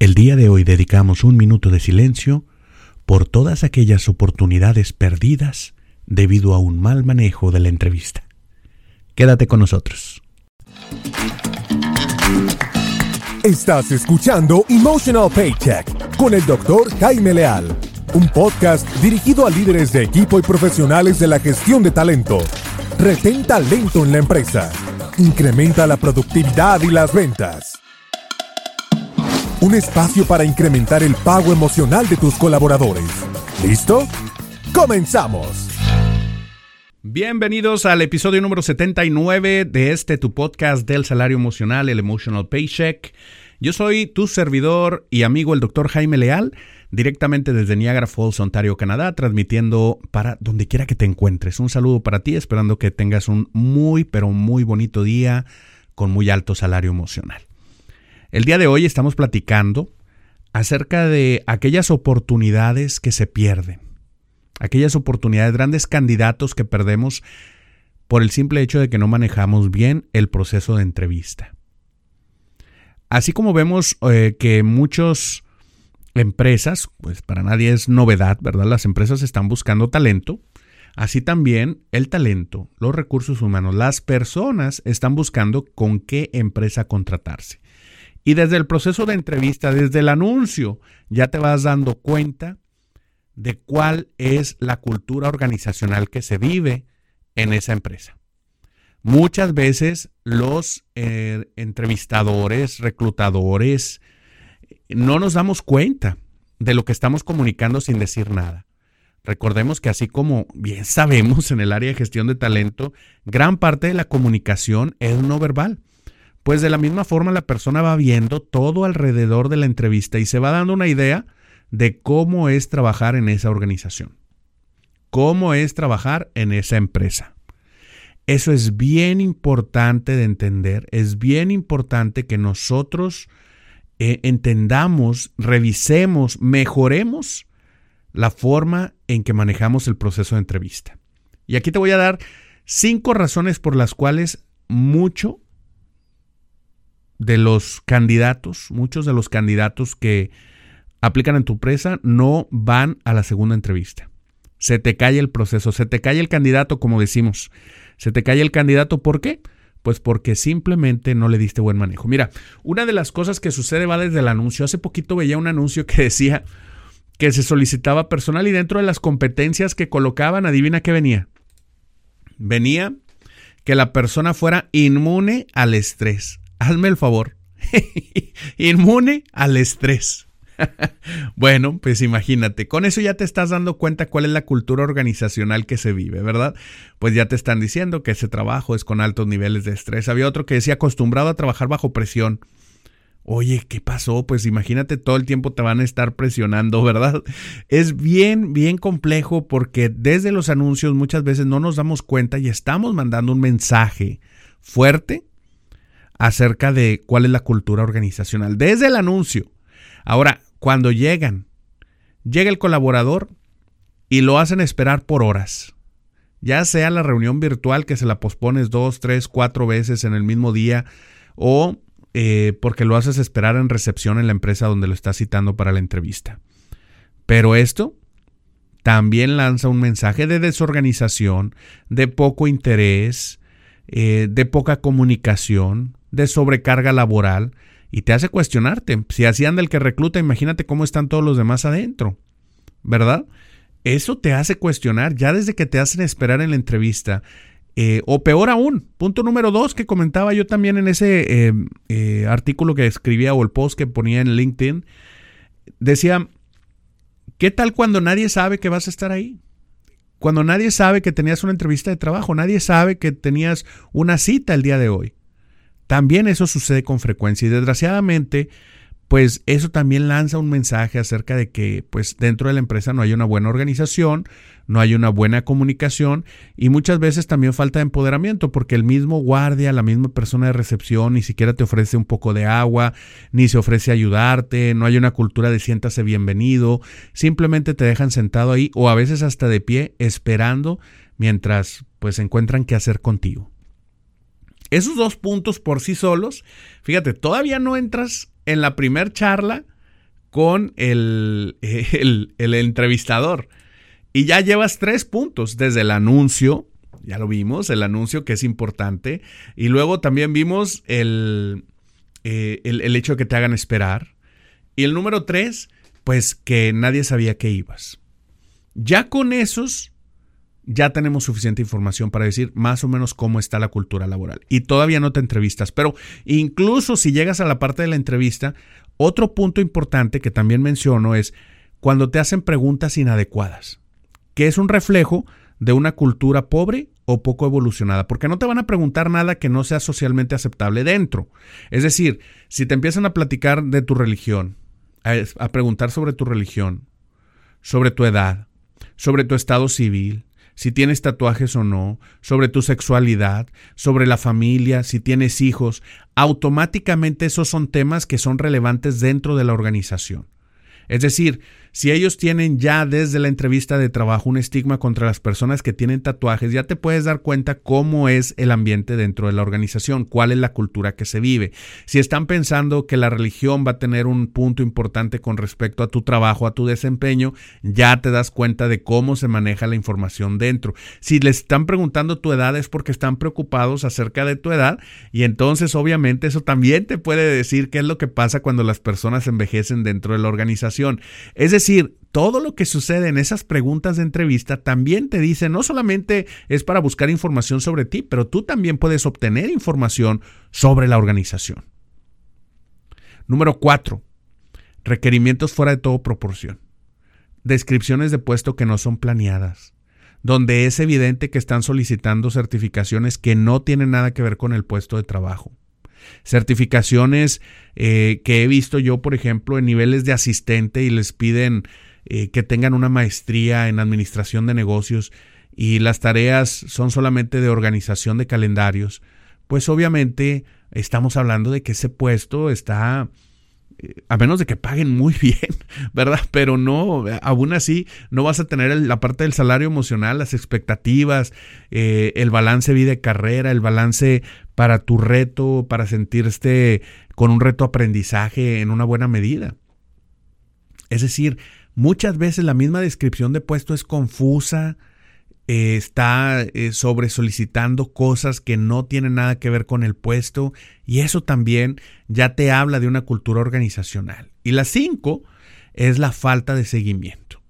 El día de hoy dedicamos un minuto de silencio por todas aquellas oportunidades perdidas debido a un mal manejo de la entrevista. Quédate con nosotros. Estás escuchando Emotional Paycheck con el doctor Jaime Leal, un podcast dirigido a líderes de equipo y profesionales de la gestión de talento. Retén talento en la empresa. Incrementa la productividad y las ventas. Un espacio para incrementar el pago emocional de tus colaboradores. ¿Listo? ¡Comenzamos! Bienvenidos al episodio número 79 de este tu podcast del salario emocional, el Emotional Paycheck. Yo soy tu servidor y amigo el doctor Jaime Leal, directamente desde Niagara Falls, Ontario, Canadá, transmitiendo para donde quiera que te encuentres. Un saludo para ti, esperando que tengas un muy, pero muy bonito día con muy alto salario emocional. El día de hoy estamos platicando acerca de aquellas oportunidades que se pierden, aquellas oportunidades, grandes candidatos que perdemos por el simple hecho de que no manejamos bien el proceso de entrevista. Así como vemos eh, que muchas empresas, pues para nadie es novedad, ¿verdad? Las empresas están buscando talento. Así también el talento, los recursos humanos, las personas están buscando con qué empresa contratarse. Y desde el proceso de entrevista, desde el anuncio, ya te vas dando cuenta de cuál es la cultura organizacional que se vive en esa empresa. Muchas veces los eh, entrevistadores, reclutadores, no nos damos cuenta de lo que estamos comunicando sin decir nada. Recordemos que así como bien sabemos en el área de gestión de talento, gran parte de la comunicación es no verbal. Pues de la misma forma la persona va viendo todo alrededor de la entrevista y se va dando una idea de cómo es trabajar en esa organización, cómo es trabajar en esa empresa. Eso es bien importante de entender, es bien importante que nosotros eh, entendamos, revisemos, mejoremos la forma en que manejamos el proceso de entrevista. Y aquí te voy a dar cinco razones por las cuales mucho de los candidatos, muchos de los candidatos que aplican en tu empresa no van a la segunda entrevista. Se te cae el proceso, se te cae el candidato, como decimos. Se te cae el candidato, ¿por qué? Pues porque simplemente no le diste buen manejo. Mira, una de las cosas que sucede va desde el anuncio. Hace poquito veía un anuncio que decía que se solicitaba personal y dentro de las competencias que colocaban, adivina qué venía. Venía que la persona fuera inmune al estrés hazme el favor, inmune al estrés. bueno, pues imagínate, con eso ya te estás dando cuenta cuál es la cultura organizacional que se vive, ¿verdad? Pues ya te están diciendo que ese trabajo es con altos niveles de estrés. Había otro que decía acostumbrado a trabajar bajo presión. Oye, ¿qué pasó? Pues imagínate, todo el tiempo te van a estar presionando, ¿verdad? Es bien, bien complejo porque desde los anuncios muchas veces no nos damos cuenta y estamos mandando un mensaje fuerte acerca de cuál es la cultura organizacional, desde el anuncio. Ahora, cuando llegan, llega el colaborador y lo hacen esperar por horas. Ya sea la reunión virtual que se la pospones dos, tres, cuatro veces en el mismo día o eh, porque lo haces esperar en recepción en la empresa donde lo estás citando para la entrevista. Pero esto también lanza un mensaje de desorganización, de poco interés, eh, de poca comunicación, de sobrecarga laboral y te hace cuestionarte. Si así anda el que recluta, imagínate cómo están todos los demás adentro, ¿verdad? Eso te hace cuestionar ya desde que te hacen esperar en la entrevista. Eh, o peor aún, punto número dos que comentaba yo también en ese eh, eh, artículo que escribía o el post que ponía en LinkedIn, decía, ¿qué tal cuando nadie sabe que vas a estar ahí? Cuando nadie sabe que tenías una entrevista de trabajo, nadie sabe que tenías una cita el día de hoy. También eso sucede con frecuencia y desgraciadamente, pues eso también lanza un mensaje acerca de que pues dentro de la empresa no hay una buena organización, no hay una buena comunicación y muchas veces también falta empoderamiento porque el mismo guardia, la misma persona de recepción ni siquiera te ofrece un poco de agua, ni se ofrece ayudarte, no hay una cultura de siéntase bienvenido, simplemente te dejan sentado ahí o a veces hasta de pie esperando mientras pues encuentran qué hacer contigo. Esos dos puntos por sí solos, fíjate, todavía no entras en la primer charla con el, el, el entrevistador. Y ya llevas tres puntos, desde el anuncio, ya lo vimos, el anuncio que es importante, y luego también vimos el, eh, el, hecho de que te hagan esperar. Y el número tres, pues que nadie sabía que ibas. Ya con esos, ya tenemos suficiente información para decir más o menos cómo está la cultura laboral. Y todavía no te entrevistas, pero incluso si llegas a la parte de la entrevista, otro punto importante que también menciono es cuando te hacen preguntas inadecuadas, que es un reflejo de una cultura pobre o poco evolucionada, porque no te van a preguntar nada que no sea socialmente aceptable dentro. Es decir, si te empiezan a platicar de tu religión, a, preguntar sobre tu religión, sobre tu edad, sobre tu estado civil, si tienes tatuajes o no, sobre tu sexualidad, sobre la familia, si tienes hijos, automáticamente esos son temas que son relevantes dentro de la organización. Es decir, si ellos tienen ya desde la entrevista de trabajo un estigma contra las personas que tienen tatuajes, ya te puedes dar cuenta cómo es el ambiente dentro de la organización, cuál es la cultura que se vive. Si están pensando que la religión va a tener un punto importante con respecto a tu trabajo, a tu desempeño, ya te das cuenta de cómo se maneja la información dentro. Si les están preguntando tu edad es porque están preocupados acerca de tu edad y entonces obviamente eso también te puede decir qué es lo que pasa cuando las personas envejecen dentro de la organización. Es decir, todo lo que sucede en esas preguntas de entrevista también te dice, no solamente es para buscar información sobre ti, pero tú también puedes obtener información sobre la organización. Número cuatro, requerimientos fuera de todo proporción. Descripciones de puesto que no son planeadas, donde es evidente que están solicitando certificaciones que no tienen nada que ver con el puesto de trabajo. Certificaciones eh, que he visto yo, por ejemplo, en niveles de asistente y les piden eh, que tengan una maestría en administración de negocios y las tareas son solamente de organización de calendarios, pues obviamente estamos hablando de que ese puesto está a menos de que paguen muy bien, ¿verdad? Pero no, aún así, no vas a tener la parte del salario emocional, las expectativas, eh, el balance vida-carrera, el balance para tu reto, para sentirte con un reto aprendizaje en una buena medida. Es decir, muchas veces la misma descripción de puesto es confusa, eh, está eh, sobre solicitando cosas que no tienen nada que ver con el puesto y eso también ya te habla de una cultura organizacional. Y la cinco es la falta de seguimiento.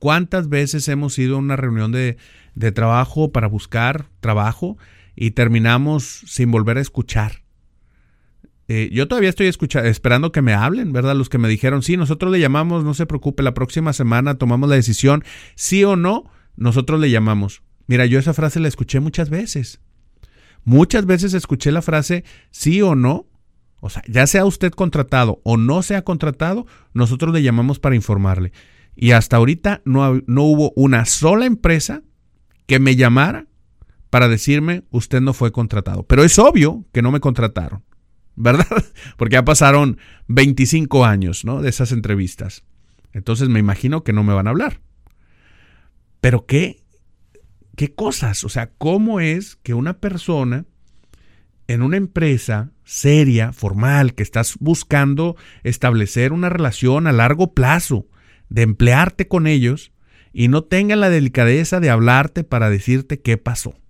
¿Cuántas veces hemos ido a una reunión de, trabajo para buscar trabajo y terminamos sin volver a escuchar? Eh, yo todavía estoy esperando que me hablen, ¿verdad? Los que me dijeron, sí, nosotros le llamamos, no se preocupe, la próxima semana tomamos la decisión, sí o no, nosotros le llamamos. Mira, yo esa frase la escuché muchas veces. Muchas veces escuché la frase sí o no. O sea, ya sea usted contratado o no sea contratado, nosotros le llamamos para informarle. Y hasta ahorita no, no hubo una sola empresa que me llamara para decirme usted no fue contratado. Pero es obvio que no me contrataron, ¿verdad? Porque ya pasaron 25 años ¿no? de esas entrevistas. Entonces me imagino que no me van a hablar. Pero qué, qué cosas, o sea, cómo es que una persona en una empresa seria, formal, que estás buscando establecer una relación a largo plazo, de emplearte con ellos, y no tenga la delicadeza de hablarte para decirte qué pasó.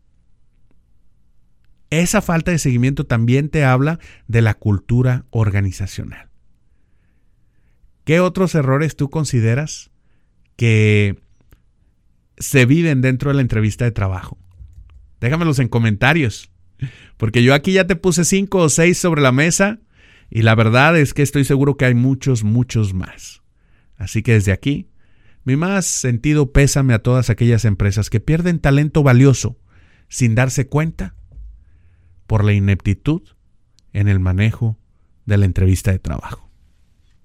Esa falta de seguimiento también te habla de la cultura organizacional. ¿Qué otros errores tú consideras que se viven dentro de la entrevista de trabajo? Déjamelos en comentarios, porque yo aquí ya te puse cinco o seis sobre la mesa y la verdad es que estoy seguro que hay muchos, muchos más. Así que desde aquí, mi más sentido pésame a todas aquellas empresas que pierden talento valioso sin darse cuenta por la ineptitud en el manejo de la entrevista de trabajo.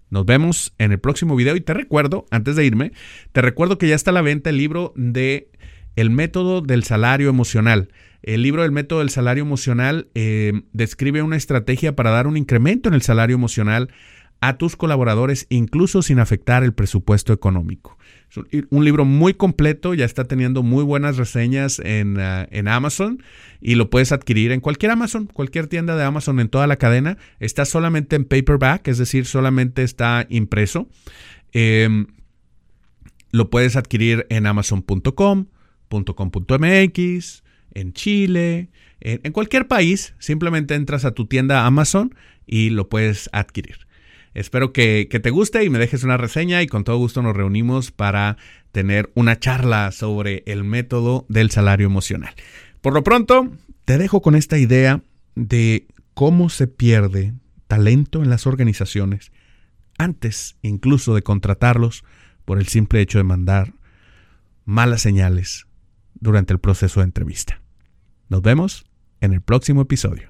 Nos vemos en el próximo video y te recuerdo, antes de irme, te recuerdo que ya está a la venta el libro de El método del salario emocional. El libro del método del salario emocional eh, describe una estrategia para dar un incremento en el salario emocional a tus colaboradores incluso sin afectar el presupuesto económico. Es un libro muy completo, ya está teniendo muy buenas reseñas en, ah, en, Amazon y lo puedes adquirir en cualquier Amazon, cualquier tienda de Amazon en toda la cadena. Está solamente en paperback, es decir, solamente está impreso. Em, lo puedes adquirir en amazon.com, .com.mx, en Chile, en, cualquier país. Simplemente entras a tu tienda Amazon y lo puedes adquirir. Espero que, te guste y me dejes una reseña y con todo gusto nos reunimos para tener una charla sobre el método del salario emocional. Por lo pronto, te dejo con esta idea de cómo se pierde talento en las organizaciones antes incluso de contratarlos por el simple hecho de mandar malas señales durante el proceso de entrevista. Nos vemos en el próximo episodio.